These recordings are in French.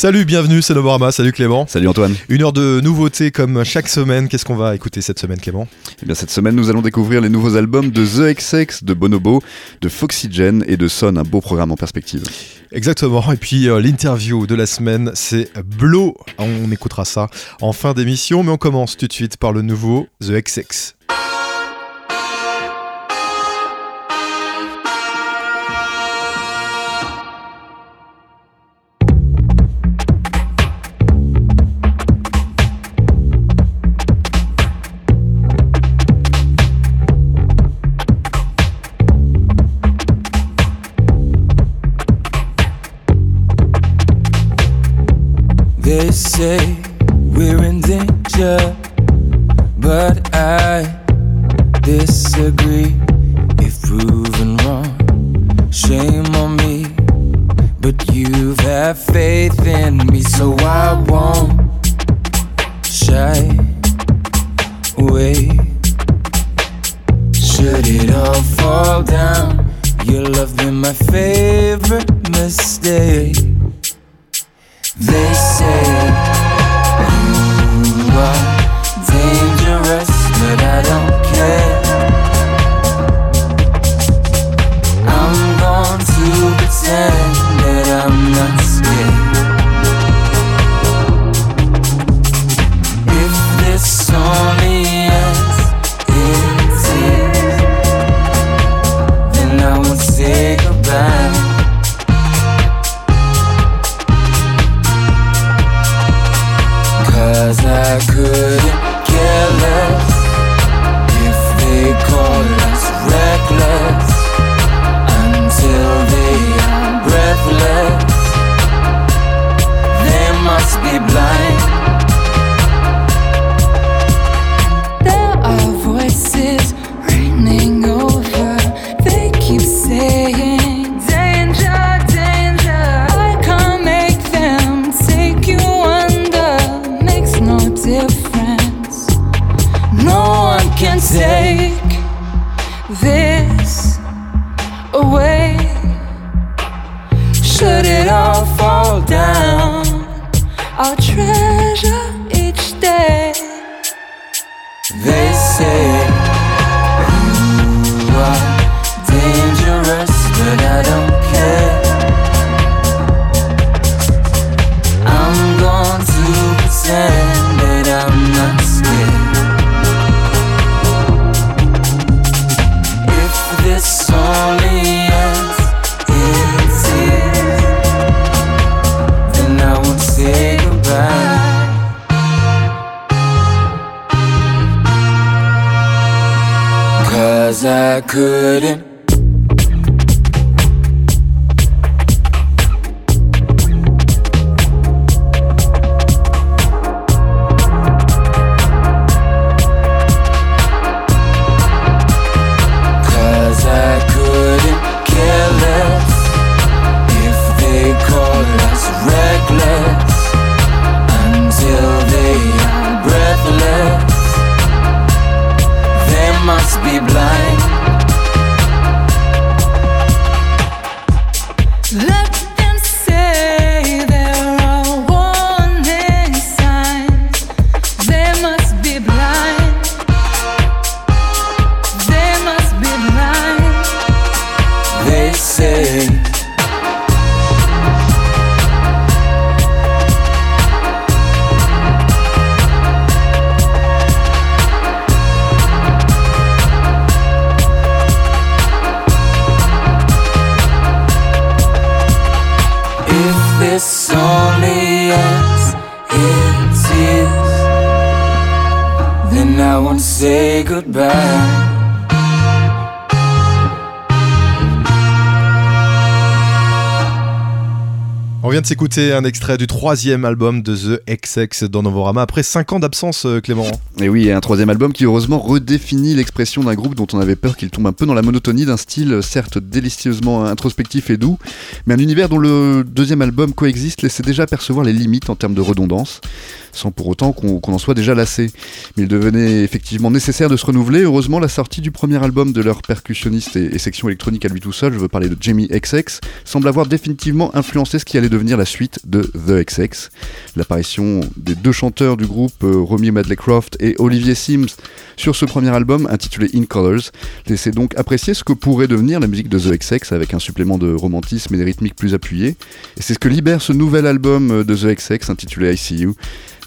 Salut, bienvenue, c'est Novorama. Salut Clément. Salut Antoine. Une heure de nouveautés comme chaque semaine. Qu'est-ce qu'on va écouter cette semaine, Clément? Eh bien, cette semaine, nous allons découvrir les nouveaux albums de The XX, de Bonobo, de Foxygen et de Son, un beau programme en perspective. Exactement. Et puis euh, l'interview de la semaine, c'est Blow. On écoutera ça en fin d'émission, mais on commence tout de suite par le nouveau The XX. They say we're in danger, but I disagree. If proven wrong, shame on me. But you've had faith in me, so I won't shy away. Should it all fall down, your love been my favorite mistake. They say s'écouter un extrait du troisième album de The XX dans Novorama après 5 ans d'absence, euh, Clément. Et oui, un troisième album qui heureusement redéfinit l'expression d'un groupe dont on avait peur qu'il tombe un peu dans la monotonie d'un style certes délicieusement introspectif et doux, mais un univers dont le deuxième album coexiste laissait déjà percevoir les limites en termes de redondance, sans pour autant qu'on en soit déjà lassé. Mais il devenait effectivement nécessaire de se renouveler. Heureusement, la sortie du premier album de leur percussionniste et, et section électronique à lui tout seul, je veux parler de Jamie XX, semble avoir définitivement influencé ce qui allait devenir la suite de The XX. L'apparition des deux chanteurs du groupe, euh, Romy Madleycroft et Olivier Sims, sur ce premier album intitulé In Colors, laissait donc apprécier ce que pourrait devenir la musique de The XX avec un supplément de romantisme et des rythmiques plus appuyés. Et c'est ce que libère ce nouvel album de The XX intitulé ICU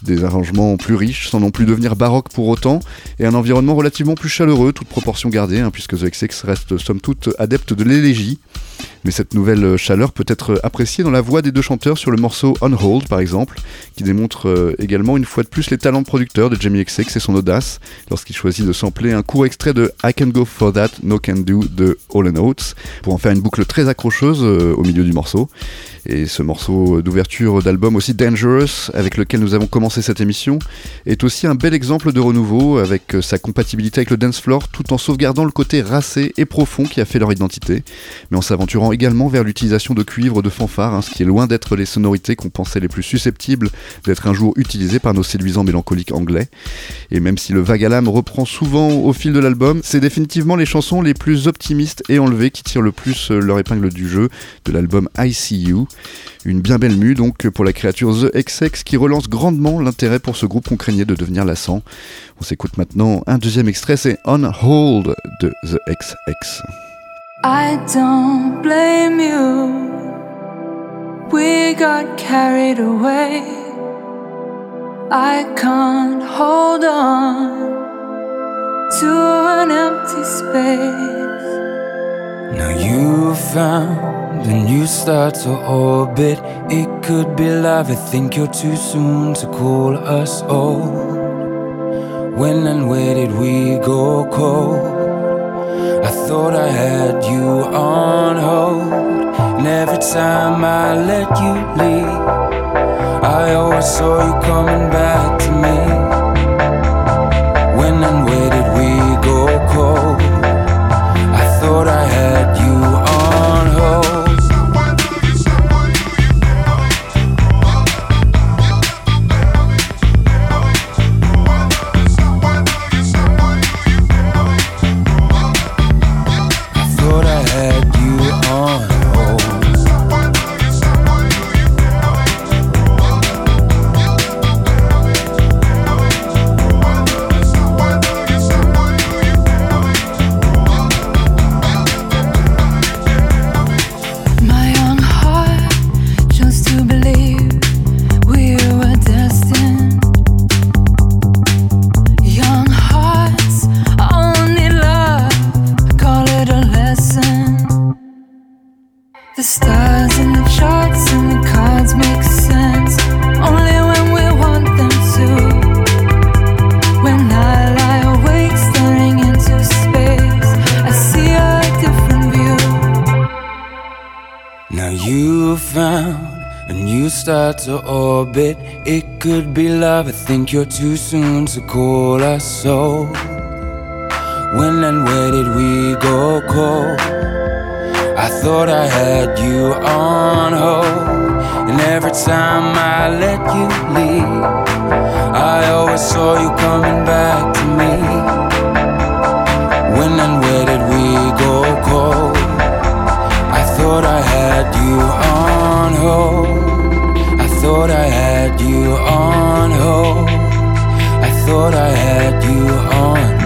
des arrangements plus riches sans non plus devenir baroque pour autant, et un environnement relativement plus chaleureux, toute proportion gardée, hein, puisque The XX reste somme toute adepte de l'élégie. Mais cette nouvelle chaleur peut être appréciée dans la voix des deux chanteurs sur le morceau On Hold par exemple, qui démontre euh, également une fois de plus les talents de producteur de Jamie XX et son audace lorsqu'il choisit de sampler un court extrait de I Can Go For That, No Can Do de All Oates pour en faire une boucle très accrocheuse euh, au milieu du morceau. Et ce morceau d'ouverture d'album aussi Dangerous, avec lequel nous avons commencé cette émission, est aussi un bel exemple de renouveau avec sa compatibilité avec le dance floor tout en sauvegardant le côté racé et profond qui a fait leur identité, mais en s'aventurant également vers l'utilisation de cuivre de fanfare, hein, ce qui est loin d'être les sonorités qu'on pensait les plus susceptibles d'être un jour utilisées par nos séduisants mélancoliques anglais. Et même si le l'âme reprend souvent au fil de l'album, c'est définitivement les chansons les plus optimistes et enlevées qui tirent le plus leur épingle du jeu de l'album ICU. Une bien belle mue donc pour la créature The XX qui relance grandement l'intérêt pour ce groupe qu'on craignait de devenir lassant. On s'écoute maintenant un deuxième extrait, c'est On Hold de The XX. I don't blame you. We got carried away. I can't hold on to an empty space. Now you found a new star to orbit. It could be love. I think you're too soon to call us old. When and where did we go cold? I thought I had you on hold. And every time I let you leave, I always saw you coming back to me. Could be love. I think you're too soon to call us so. When and where did we go cold? I thought I had you on hold. And every time I let you leave, I always saw you coming back to me. When and where did we go cold? I thought I had you on hold. Thought I had you on hold. I thought I had you on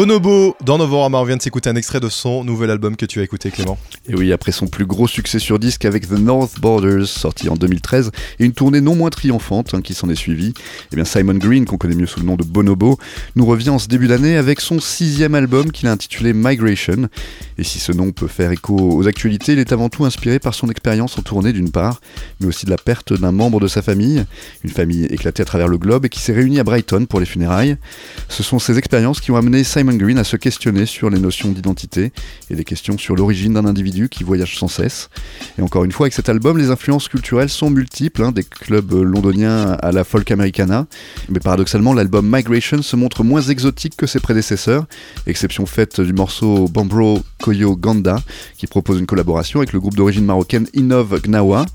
Bonobo dans Novorama, on vient de s'écouter un extrait de son nouvel album que tu as écouté Clément. Et oui, après son plus gros succès sur disque avec The North Borders, sorti en 2013, et une tournée non moins triomphante hein, qui s'en est suivie, eh Simon Green, qu'on connaît mieux sous le nom de Bonobo, nous revient en ce début d'année avec son sixième album qu'il a intitulé Migration. Et si ce nom peut faire écho aux actualités, il est avant tout inspiré par son expérience en tournée d'une part, mais aussi de la perte d'un membre de sa famille, une famille éclatée à travers le globe et qui s'est réunie à Brighton pour les funérailles. Ce sont ces expériences qui ont amené Simon Green à se questionner sur les notions d'identité et des questions sur l'origine d'un individu qui voyage sans cesse. Et encore une fois, avec cet album, les influences culturelles sont multiples, hein, des clubs londoniens à la folk americana. Mais paradoxalement, l'album Migration se montre moins exotique que ses prédécesseurs, exception faite du morceau Bambro Koyo Ganda, qui propose une collaboration avec le groupe d'origine marocaine Innov Gnawa.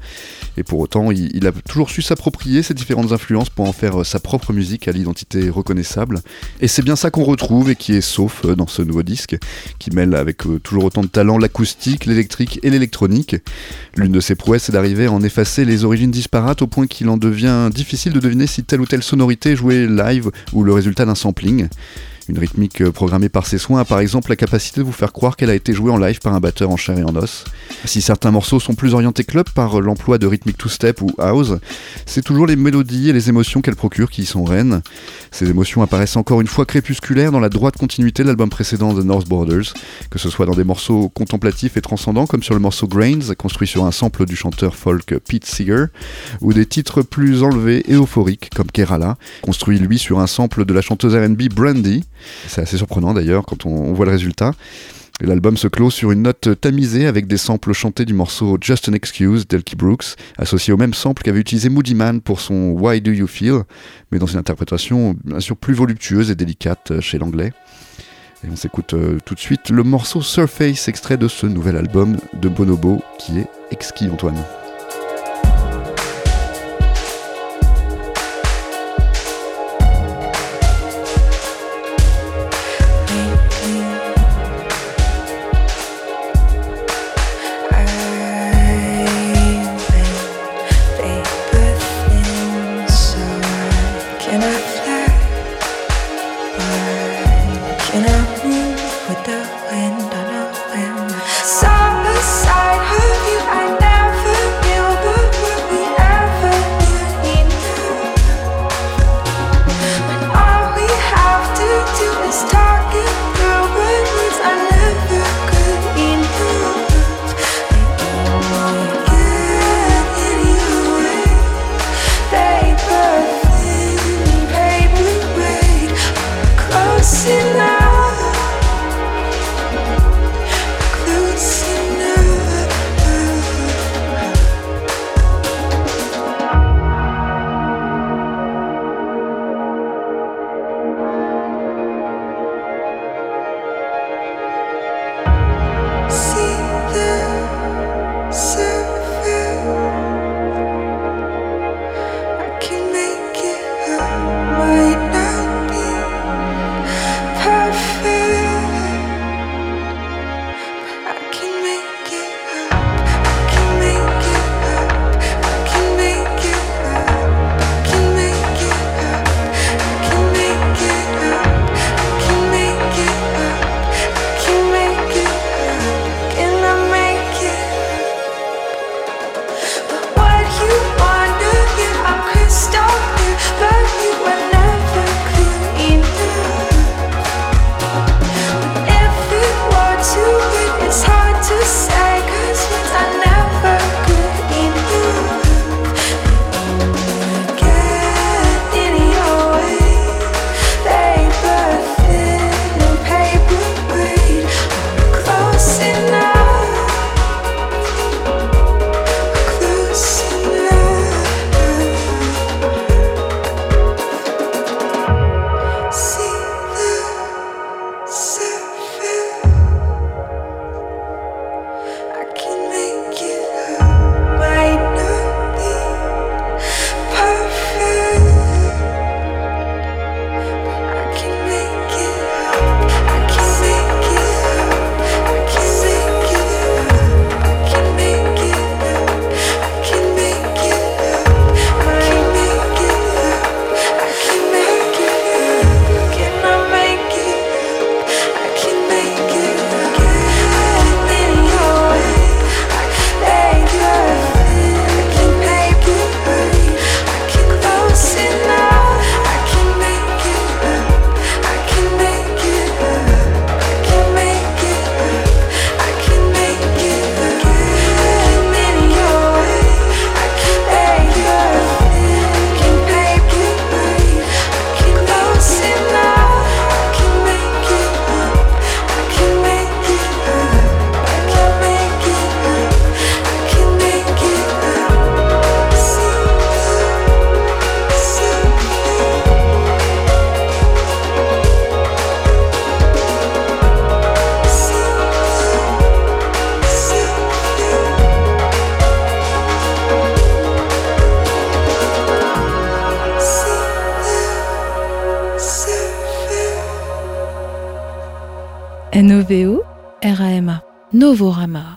Et pour autant, il, il a toujours su s'approprier ces différentes influences pour en faire euh, sa propre musique à l'identité reconnaissable. Et c'est bien ça qu'on retrouve et qui est sauf euh, dans ce nouveau disque, qui mêle avec euh, toujours autant de talent l'acoustique, l'électrique et l'électronique. L'une de ses prouesses est d'arriver à en effacer les origines disparates au point qu'il en devient difficile de deviner si telle ou telle sonorité est jouée live ou le résultat d'un sampling. Une rythmique euh, programmée par ses soins a par exemple la capacité de vous faire croire qu'elle a été jouée en live par un batteur en chair et en os. Si certains morceaux sont plus orientés club par l'emploi de rythmiques two-step ou house, c'est toujours les mélodies et les émotions qu'elle procure qui y sont reines. Ces émotions apparaissent encore une fois crépusculaires dans la droite continuité de l'album précédent The North Borders, que ce soit dans des morceaux contemplatifs et transcendants comme sur le morceau Grains, construit sur un sample du chanteur folk Pete Seeger, ou des titres plus enlevés et euphoriques comme Kerala, construit lui sur un sample de la chanteuse R&B Brandy, c'est assez surprenant d'ailleurs quand on, voit le résultat. L'album se clôt sur une note tamisée avec des samples chantés du morceau Just an Excuse d'Elkie Brooks, associé au même sample qu'avait utilisé Moody Man pour son Why Do You Feel, mais dans une interprétation bien sûr plus voluptueuse et délicate chez l'anglais. Et on s'écoute euh, tout de suite le morceau Surface, extrait de ce nouvel album de Bonobo qui est exquis Antoine. end. Novorama.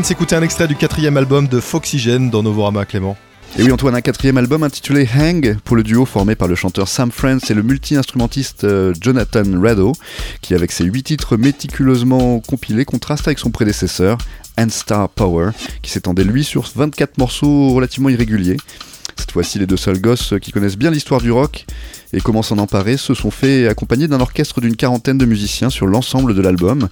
De s'écouter un extrait du quatrième album de Foxygène dans Novorama Clément. Et oui, Antoine, un quatrième album intitulé Hang pour le duo formé par le chanteur Sam France et le multi-instrumentiste euh, Jonathan Rado, qui avec ses huit titres méticuleusement compilés contraste avec son prédécesseur, And Star Power, qui s'étendait lui sur 24 morceaux relativement irréguliers. Fois-ci, les deux seuls gosses qui connaissent bien l'histoire du rock et comment s'en emparer se sont fait accompagner d'un orchestre d'une quarantaine de musiciens sur l'ensemble de l'album,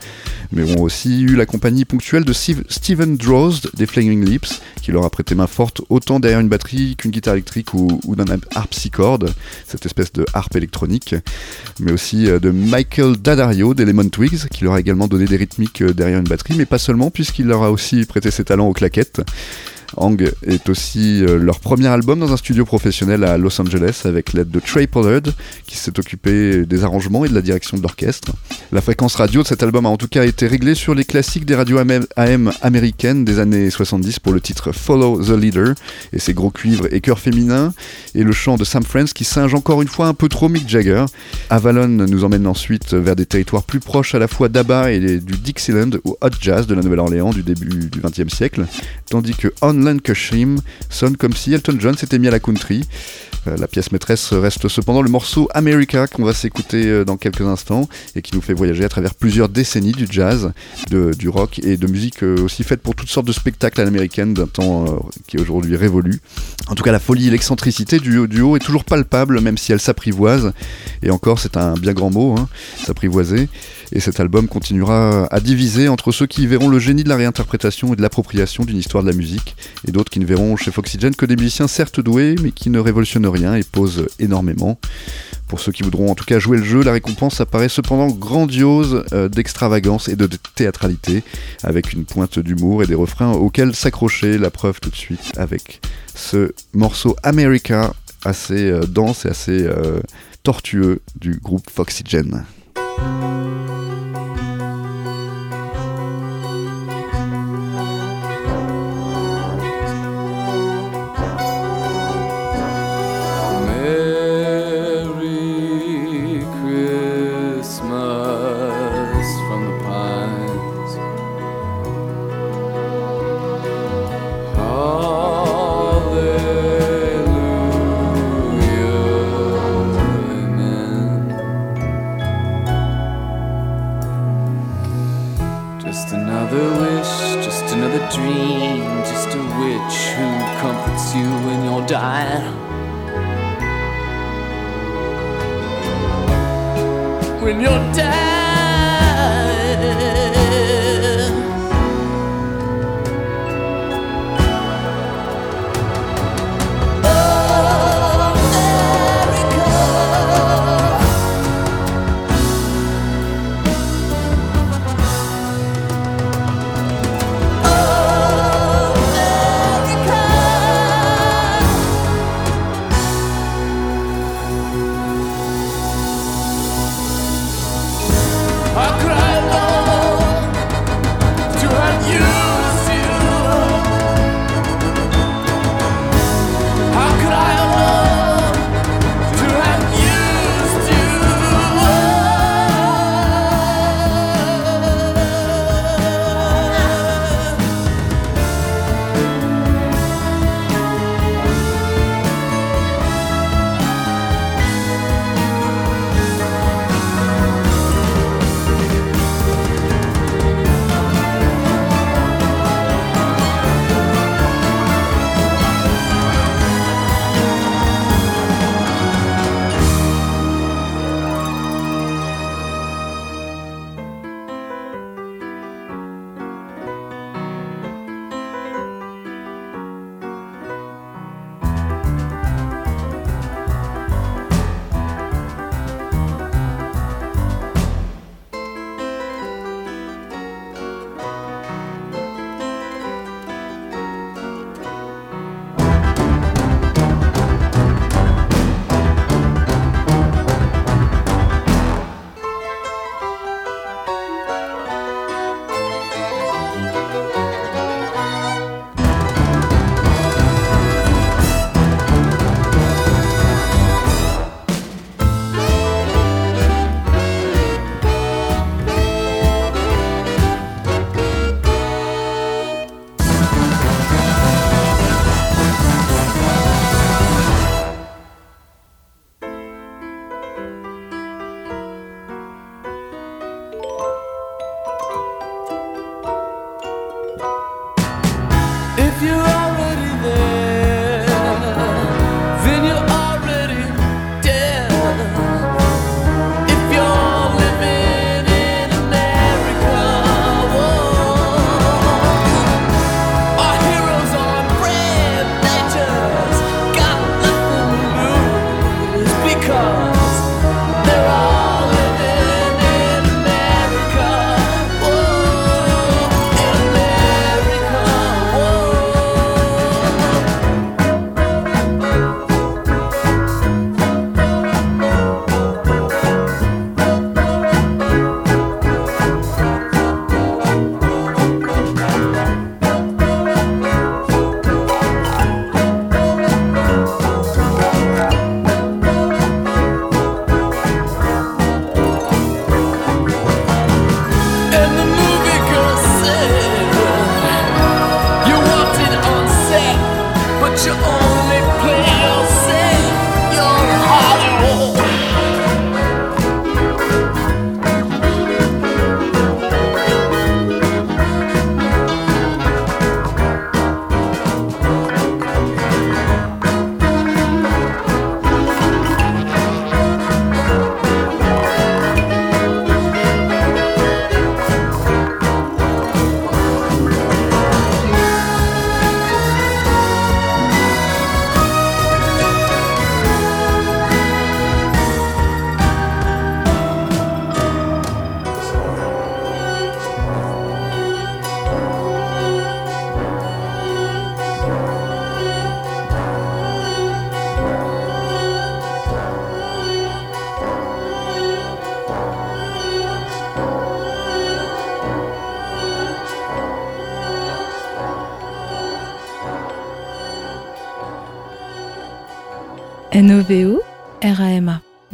mais ont aussi eu la compagnie ponctuelle de Steve- Steven Drozd des Flaming Lips, qui leur a prêté main forte autant derrière une batterie qu'une guitare électrique ou, d'un harpsichord, cette espèce de harpe électronique, mais aussi euh, de Michael Daddario des Lemon Twigs, qui leur a également donné des rythmiques euh, derrière une batterie, mais pas seulement, puisqu'il leur a aussi prêté ses talents aux claquettes. Hang est aussi euh, leur premier album dans un studio professionnel à Los Angeles avec l'aide de Trey Pollard qui s'est occupé des arrangements et de la direction de l'orchestre. La fréquence radio de cet album a en tout cas été réglée sur les classiques des radios AM AM américaines des années 70 pour le titre Follow the Leader et ses gros cuivres et chœurs féminins et le chant de Sam Friends qui singe encore une fois un peu trop Mick Jagger. Avalon nous emmène ensuite vers des territoires plus proches à la fois d'ABBA et du Dixieland ou Hot Jazz de la Nouvelle-Orléans du début du XXe siècle, tandis que On Lancashire sonne comme si Elton John s'était mis à la country. Euh, La pièce maîtresse reste cependant le morceau America qu'on va s'écouter euh, dans quelques instants et qui nous fait voyager à travers plusieurs décennies du jazz, du rock et de musique euh, aussi faite pour toutes sortes de spectacles à l'américaine d'un temps qui est aujourd'hui révolu. En tout cas, la folie et l'excentricité du duo est toujours palpable, même si elle s'apprivoise. Et encore, c'est un bien grand mot, hein, s'apprivoiser. Et cet album continuera à diviser entre ceux qui verront le génie de la réinterprétation et de l'appropriation d'une histoire de la musique, et d'autres qui ne verront chez Foxygen que des musiciens certes doués, mais qui ne révolutionnent rien et posent énormément. Pour ceux qui voudront en tout cas jouer le jeu, la récompense apparaît cependant grandiose euh, d'extravagance et de théâtralité, avec une pointe d'humour et des refrains auxquels s'accrocher. La preuve tout de suite avec ce morceau America assez euh, dense et assez euh, tortueux du groupe Foxygen.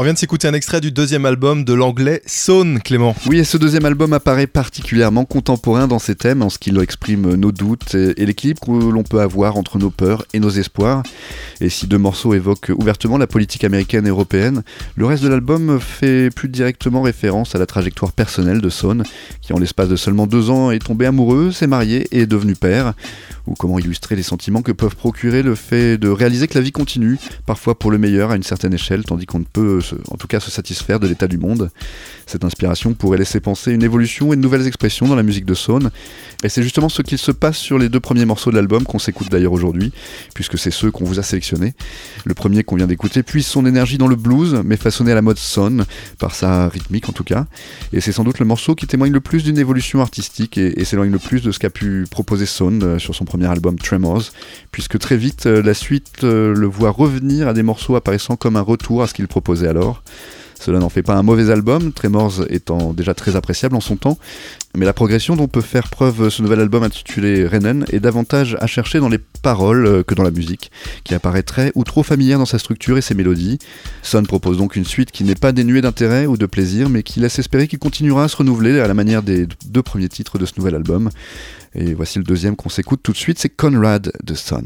On vient de s'écouter un extrait du deuxième album de l'anglais Saune, Clément. Oui, et ce deuxième album apparaît particulièrement contemporain dans ses thèmes, en ce qu'il exprime nos doutes et l'équilibre que l'on peut avoir entre nos peurs et nos espoirs. Et si deux morceaux évoquent ouvertement la politique américaine et européenne, le reste de l'album fait plus directement référence à la trajectoire personnelle de Saune, qui en l'espace de seulement deux ans est tombé amoureux, s'est marié et est devenu père. Ou comment illustrer les sentiments que peuvent procurer le fait de réaliser que la vie continue, parfois pour le meilleur à une certaine échelle, tandis qu'on ne peut en tout cas se satisfaire de l'état du monde. Cette inspiration pourrait laisser penser une évolution et de nouvelles expressions dans la musique de Saune. Et c'est justement ce qu'il se passe sur les deux premiers morceaux de l'album qu'on s'écoute d'ailleurs aujourd'hui, puisque c'est ceux qu'on vous a sélectionnés. Le premier qu'on vient d'écouter puise son énergie dans le blues, mais façonné à la mode Son, par sa rythmique en tout cas. Et c'est sans doute le morceau qui témoigne le plus d'une évolution artistique et, s'éloigne le plus de ce qu'a pu proposer Son euh, sur son premier album Tremors, puisque très vite euh, la suite euh, le voit revenir à des morceaux apparaissant comme un retour à ce qu'il proposait alors. Cela n'en fait pas un mauvais album, Tremors étant déjà très appréciable en son temps, mais la progression dont peut faire preuve ce nouvel album intitulé Rennen est davantage à chercher dans les paroles euh, que dans la musique, qui apparaît très ou trop familière dans sa structure et ses mélodies. Son propose donc une suite qui n'est pas dénuée d'intérêt ou de plaisir, mais qui laisse espérer qu'il continuera à se renouveler à la manière des deux premiers titres de ce nouvel album. Et voici le deuxième qu'on s'écoute tout de suite, c'est Conrad de Son.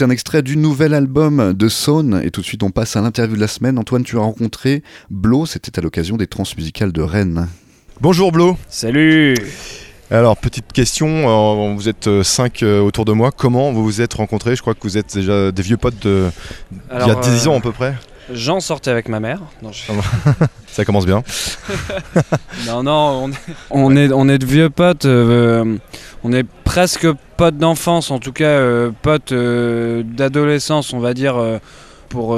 D'écouter un extrait du nouvel album de Saune et tout de suite on passe à l'interview de la semaine. Antoine, tu as rencontré Blo, c'était à l'occasion des transmusicales de Rennes. Bonjour Blo. Salut Alors, petite question, euh, vous êtes 5 autour de moi. Comment vous vous êtes rencontrés? Je crois que vous êtes déjà des vieux potes de... il y a Alors, 10 euh, ans à peu près. Jean sortait avec ma mère. Non, je- Ça commence bien. non, non, on est, on est, on est de vieux potes. euh, on est presque potes d'enfance, en tout cas euh, potes euh, d'adolescence, on va dire, pour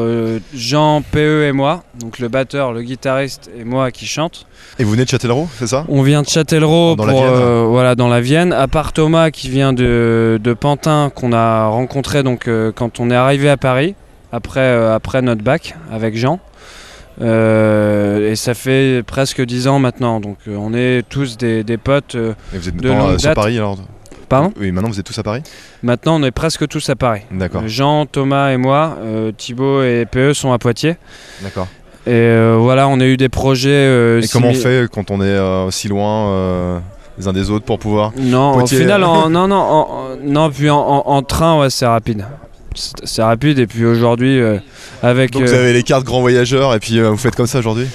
Jean, PE et moi. Donc le batteur, le guitariste et moi qui chante. Et vous venez de Châtellerault, c'est ça? On vient de Châtellerault, Dans la pour, voilà, dans la Vienne. À part Thomas qui vient de, de Pantin, qu'on a rencontré donc, quand on est arrivé à Paris, après, euh, après notre bac, avec Jean. Euh, et ça fait presque 10 ans maintenant, donc euh, on est tous des, des potes. euh, Et vous êtes de maintenant longue date. Paris alors Pardon? Oui, maintenant vous êtes tous à Paris? Maintenant on est presque tous à Paris. D'accord, Jean, Thomas et moi, Thibaut et PE sont à Poitiers. d'accord. Et voilà, on a eu des projets. Et comment on fait quand on est aussi loin les uns des autres pour pouvoir Non, Poitiers, au final, en, non, non, en, non, puis en train, ouais, c'est rapide. C'est rapide, et puis aujourd'hui, euh, avec. Donc vous euh, avez les cartes grand voyageur et puis euh, vous faites comme ça aujourd'hui?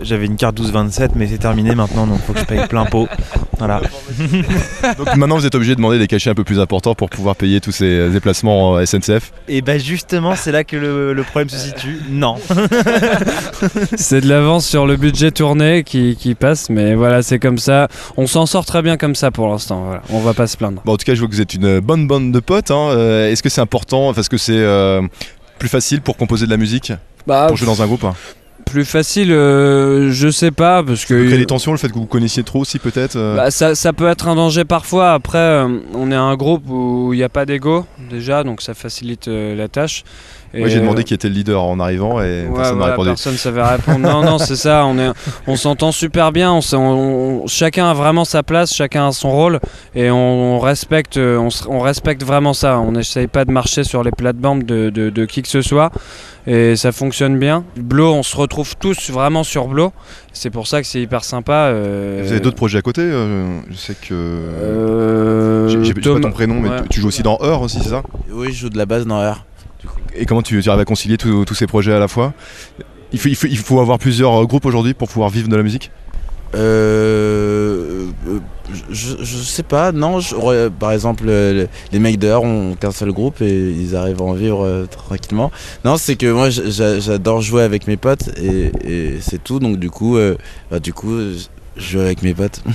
J'avais une carte 12-27, mais c'est terminé maintenant, donc faut que je paye plein pot. Voilà. Donc maintenant vous êtes obligé de demander des cachets un peu plus importants pour pouvoir payer tous ces euh, déplacements euh, SNCF. Et bah justement, c'est là que le, le problème se situe. Non. c'est de l'avance sur le budget tourné qui, qui passe, mais voilà, c'est comme ça. On s'en sort très bien comme ça pour l'instant, voilà. On va pas se plaindre. Bon, en tout cas je vois que vous êtes une bonne bande de potes. hein. Euh, Est-ce que c'est important parce que c'est euh, plus facile pour composer de la musique Bah, Pour jouer dans un groupe hein? Plus facile, euh, je sais pas, parce que. Ça crée des tensions le fait que vous vous connaissiez trop aussi peut-être euh Bah, ça, ça peut être un danger parfois. Après, euh, on est un groupe où il n'y a pas d'ego déjà, donc ça facilite euh, la tâche. Et, Moi j'ai euh, demandé qui était le leader en arrivant et Ouais, personne n'a répondu. personne savait répondre. non, non, c'est ça. On est, on s'entend super bien. On, s'est- on- on- chacun a vraiment sa place, chacun a son rôle, et on, on respecte, euh, on, respecte vraiment ça. On n'essaye pas de marcher sur les plates-bandes de, de- de qui que ce soit, et ça fonctionne bien. Blo, on se retrouve tous vraiment sur Blo. C'est pour ça que c'est hyper sympa. euh, Vous avez d'autres projets à côté euh, Je sais que. euh, J'ai pas ton prénom, mais ouais. tu- tu joues aussi dans Heure aussi, c'est ça? Oui, je joue de la base dans R. Et comment tu, tu arrives à concilier tous ces projets à la fois il faut, il, faut, il faut avoir plusieurs euh, groupes aujourd'hui pour pouvoir vivre de la musique? Euh, euh, je, je sais pas, non. je- par exemple, euh, les mecs dehors ont qu'un seul groupe et ils arrivent à en vivre euh, tranquillement. Non, c'est que moi j'adore jouer avec mes potes et, et c'est tout. Donc du coup, euh, bah, du coup, je joue avec mes potes.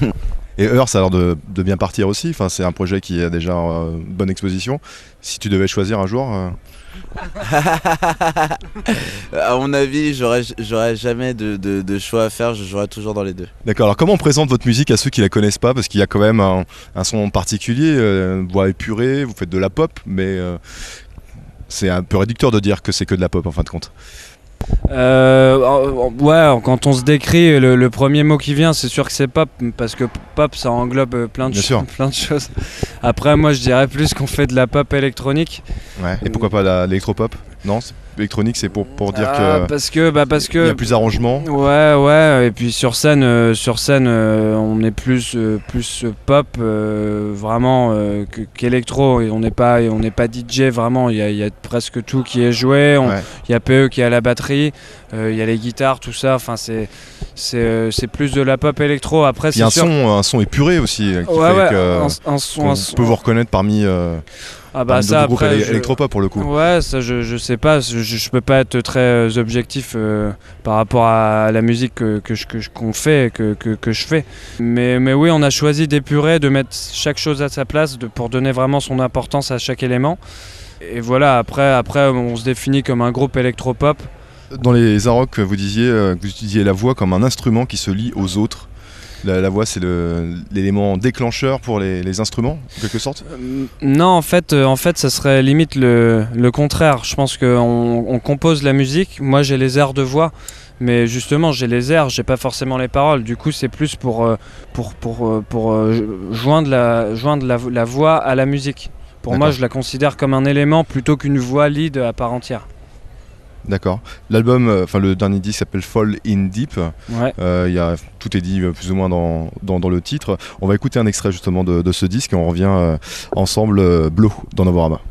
Et Heure, ça a l'air de, de bien partir aussi. Enfin, c'est un projet qui a déjà une bonne exposition. Si tu devais choisir un jour. à mon avis, j'aurais jamais de, choix à faire. Je jouerai toujours dans les deux. D'accord. Alors, comment on présente votre musique à ceux qui la connaissent pas? Parce qu'il y a quand même un, son particulier, euh, voix épurée. Vous faites de la pop, mais euh, c'est un peu réducteur de dire que c'est que de la pop en fin de compte. Euh, ouais, quand on se décrit, le, le premier mot qui vient, c'est sûr que c'est pop, parce que pop, ça englobe euh, plein de, Bien cho- sûr. plein de choses. Après, moi, je dirais plus qu'on fait de la pop électronique. Ouais. Et pourquoi pas l'électropop? Non, l'électronique, c'est pour, pour dire Ah, que parce que, bah, parce il y que. a plus d'arrangements. Ouais, ouais, et puis sur scène, euh, sur scène, euh, on est plus, euh, plus pop, vraiment que- qu'électro. et on n'est pas, et on n'est pas DJ vraiment. Il y a, il y a presque tout qui est joué. On- Ouais. Il y a PE qui est à la batterie, il y a les guitares, tout ça. Enfin, c'est, c'est, c'est plus de la pop électro. Après, Il y a un c'est sûr. son, un son épuré aussi qui Ouais, fait ouais, que un, un son, qu'on un son- peut vous reconnaître parmi, Ah bah ça après, je- électropop pour le coup. Ouais, ça je, je sais pas, je, je peux pas être très euh, objectif euh, par rapport à la musique que, que je- que je- qu'on fait, que, que, que je fais. Mais, mais oui, on a choisi d'épurer, de mettre chaque chose à sa place de, pour donner vraiment son importance à chaque élément. Et voilà, après, après on se définit comme un groupe électropop. Dans les Arocs, vous disiez euh, que vous utilisiez la voix comme un instrument qui se lie aux autres. La, la voix, c'est l'élément déclencheur pour les, les instruments, en quelque sorte Euh, Non, en fait, euh, en fait, ça serait limite le, le contraire. Je pense qu'on on compose la musique. Moi, j'ai les airs de voix, mais justement, j'ai les airs, j'ai pas forcément les paroles. Du coup, c'est plus pour, euh, pour, pour, pour joindre, la, joindre la, la voix à la musique. Pour moi, je la considère comme un élément plutôt qu'une voix lead à part entière. D'accord. L'album, euh, enfin le dernier disque s'appelle Fall in Deep. Ouais. Euh, y a, tout est dit euh, plus ou moins dans, dans, dans le titre. On va écouter un extrait justement de, de ce disque et on revient euh, ensemble, euh, Blow, dans Novorama.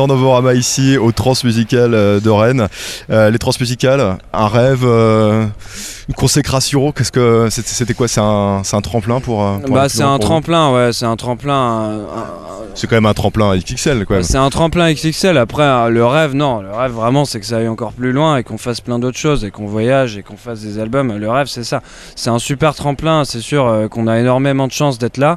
Dans Novorama ici au Transmusical euh, de Rennes. Euh, les Transmusicales, un rêve, euh, une consécration. Qu'est-ce que c'était quoi C'est un, c'est un tremplin pour. euh, pour Bah, c'est un vous tremplin, ouais, c'est un tremplin. un- un- C'est quand même un tremplin XXL quoi. C'est un tremplin XXL. Après, euh, le rêve, non. Le rêve, vraiment, c'est que ça aille encore plus loin et qu'on fasse plein d'autres choses et qu'on voyage et qu'on fasse des albums. Le rêve, c'est ça. C'est un super tremplin. C'est sûr qu'on a énormément de chance d'être là.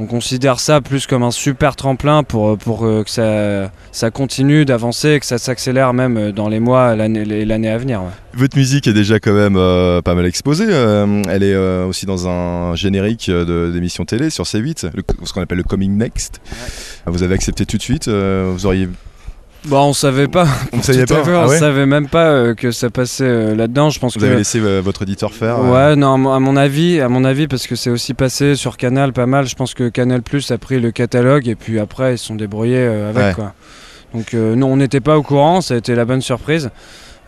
On considère ça plus comme un super tremplin pour, euh, pour euh, que ça, ça continue d'avancer et que ça s'accélère même euh, dans les mois, les- l'année à venir. ouais. Votre musique est déjà quand même euh, pas mal exposée. euh, elle est euh, aussi dans un générique d'émission télé sur C8, le- ce qu'on appelle le Coming Next. Vous avez accepté tout de suite. vous auriez. Bah, on savait pas. On savait pas. fait, Ah on savait même pas euh, que ça passait euh, là-dedans. Je pense Vous que. avez laissé euh, votre éditeur faire. Ouais, non, à mon- avis, à mon avis, parce que c'est aussi passé sur Canal pas mal. Je pense que Canal Plus a pris le catalogue et puis après ils se sont débrouillés avec Ouais. quoi. Donc non, on n'était pas au courant, ça a été la bonne surprise.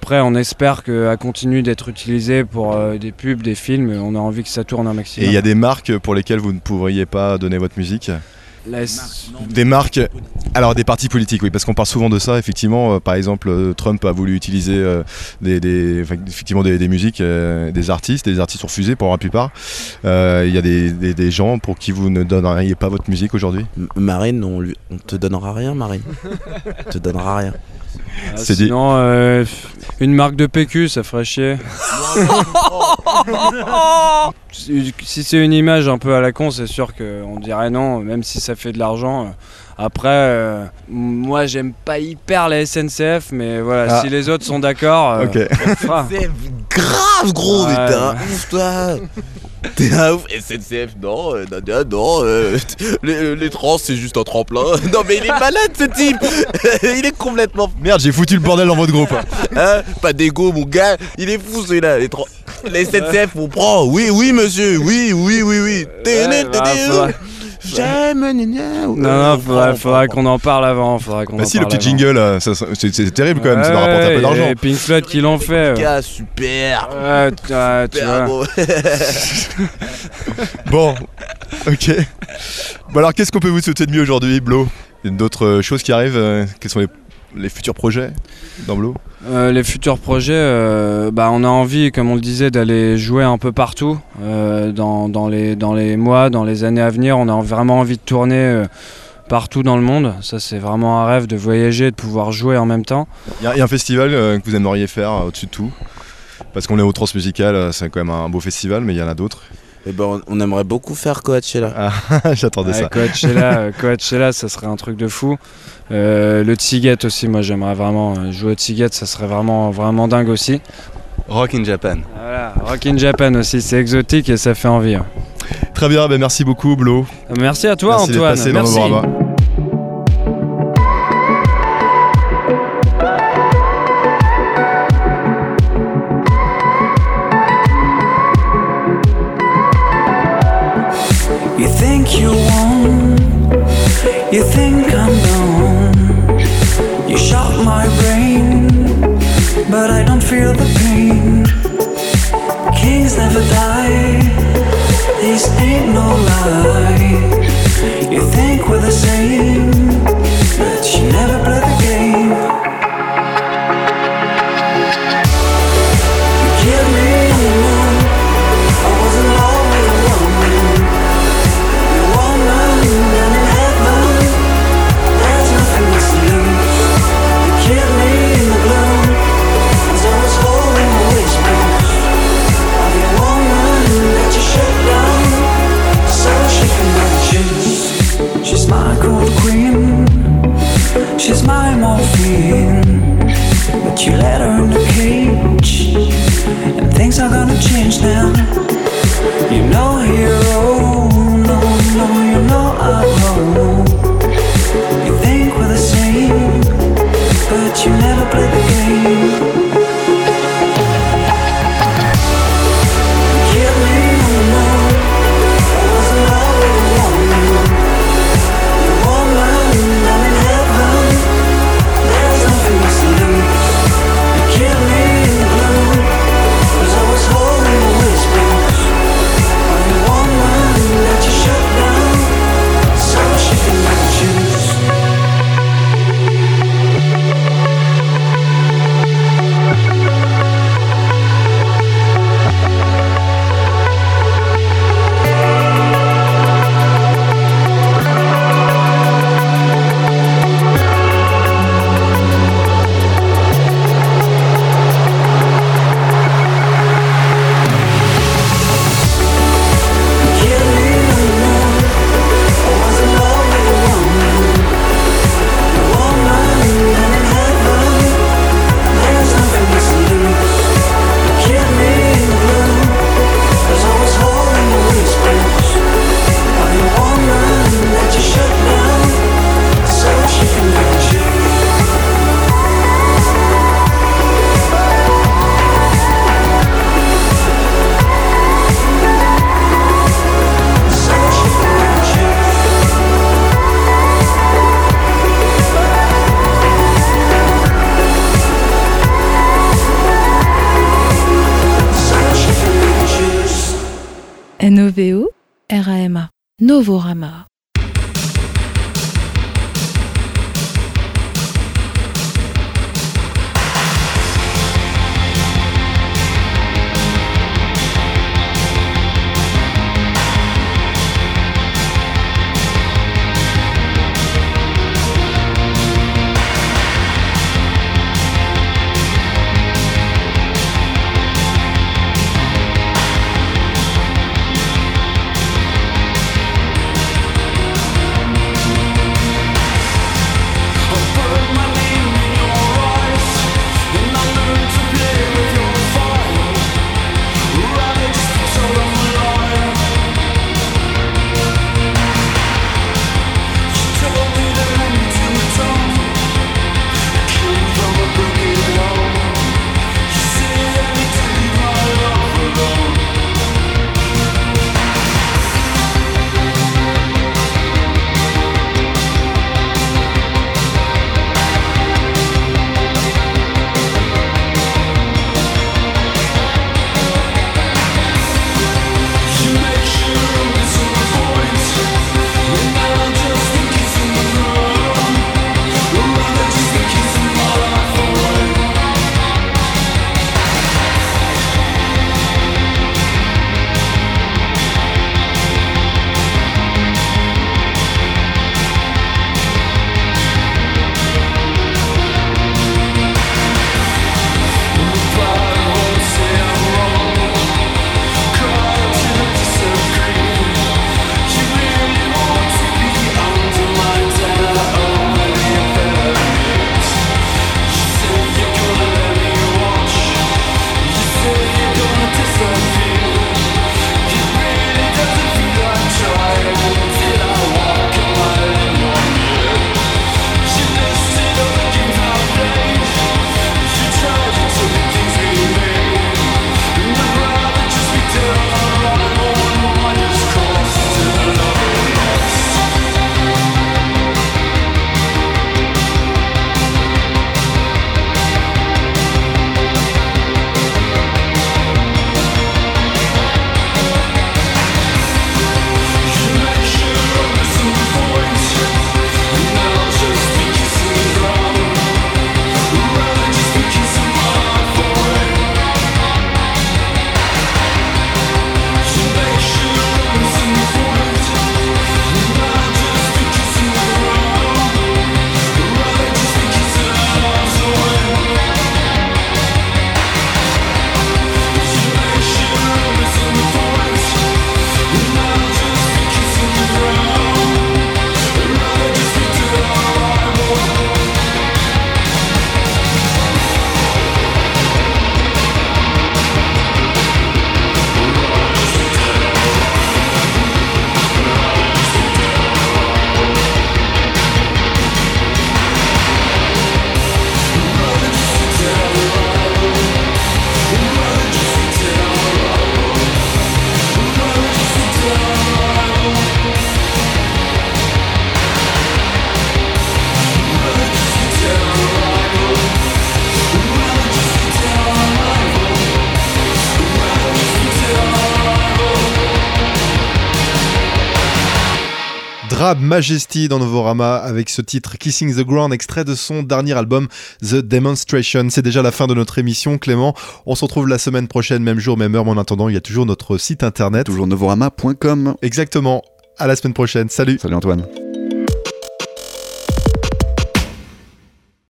Après, on espère qu'elle continue d'être utilisée pour euh, des pubs, des films. On a envie que ça tourne un Et maximum. il y a des marques pour lesquelles vous ne pourriez pas donner votre musique? La Des marques, alors des partis politiques, oui, parce qu'on parle souvent de ça. Effectivement, euh, par exemple, euh, Trump a voulu utiliser euh, des, des- enfin, effectivement des, des musiques, euh, des artistes, et les artistes ont refusé pour la plupart. Euh, Il y a des, des- des gens pour qui vous ne donneriez pas votre musique aujourd'hui? Marine, on, lui, on te donnera rien, Marine. on te donnera rien. Ah, C'est dit. sinon, euh, une marque de PQ, ça ferait chier. si si c'est une image un peu à la con, c'est sûr qu'on dirait non, même si ça fait de l'argent. Après, euh, moi j'aime pas hyper la SNCF, mais voilà, Ah. si les autres sont d'accord, euh, Ok. on fera. C'est grave gros, mais Ouais, t'es un ouf toi T'es un ouf SNCF, non, euh, Nadia, non, euh, les, les trans c'est juste un tremplin. Non mais il est malade ce type Il est complètement... Merde, j'ai foutu le bordel dans votre groupe. Hein Pas d'égo mon gars, il est fou celui-là. Les, trans- les SNCF on prend, oui, oui monsieur, oui, oui, oui, oui. Ouais, bah, faudra- J'aime, Non, euh, non, on faudra, qu'on en parle avant. Faudra qu'on Bah en si, le parle petit avant. jingle, ça- ça- c'est c'est terrible quand même, ça doit rapporter un peu d'argent. et Pink Floyd qui l'ont fait. ouais. Gars, super. Ouais, tu- ouais, tu Super vois. beau. Bon, ok. Bon alors, qu'est-ce qu'on peut vous souhaiter de mieux aujourd'hui, Blo? Il y a d'autres euh, choses qui arrivent euh, Quels sont les, les futurs projets dans Blo Euh, les futurs projets, euh, bah, on a envie, comme on le disait, d'aller jouer un peu partout euh, dans, dans les, dans les mois, dans les années à venir. On a vraiment envie de tourner euh, partout dans le monde. Ça, c'est vraiment un rêve de voyager, de pouvoir jouer en même temps. Il y, y a un festival que vous aimeriez faire au-dessus de tout? Parce qu'on est au Transmusical, c'est quand même un beau festival, mais il y en a d'autres. Eh ben, on- aimerait beaucoup faire Coachella. Ah, j'attendais Ouais, ça. Coachella, Coachella, ça serait un truc de fou. Euh, le Tsiget aussi, moi j'aimerais vraiment euh, jouer au Tsiget, ça serait vraiment, vraiment dingue aussi. Rock in Japan. Voilà, Rock in Japan aussi, c'est exotique et ça fait envie. hein. Très bien, ben merci beaucoup, Blo. Merci à toi Merci Antoine. passé dans Merci. Novorama. You think I'm gone. You shot my brain, but I don't feel the pain. Kings never die, ain't no lie. You think we're the same, change now. You know hero, no, no, you know I know. You think we're the same, but you never play the game. Novorama. Majesty dans Novorama avec ce titre Kissing the Ground, extrait de son dernier album The Demonstration. C'est déjà la fin de notre émission, Clément. On se retrouve la semaine prochaine, même jour, même heure, mais en attendant, il y a toujours notre site internet. Toujours novorama.com. Exactement. À la semaine prochaine. Salut. Salut Antoine.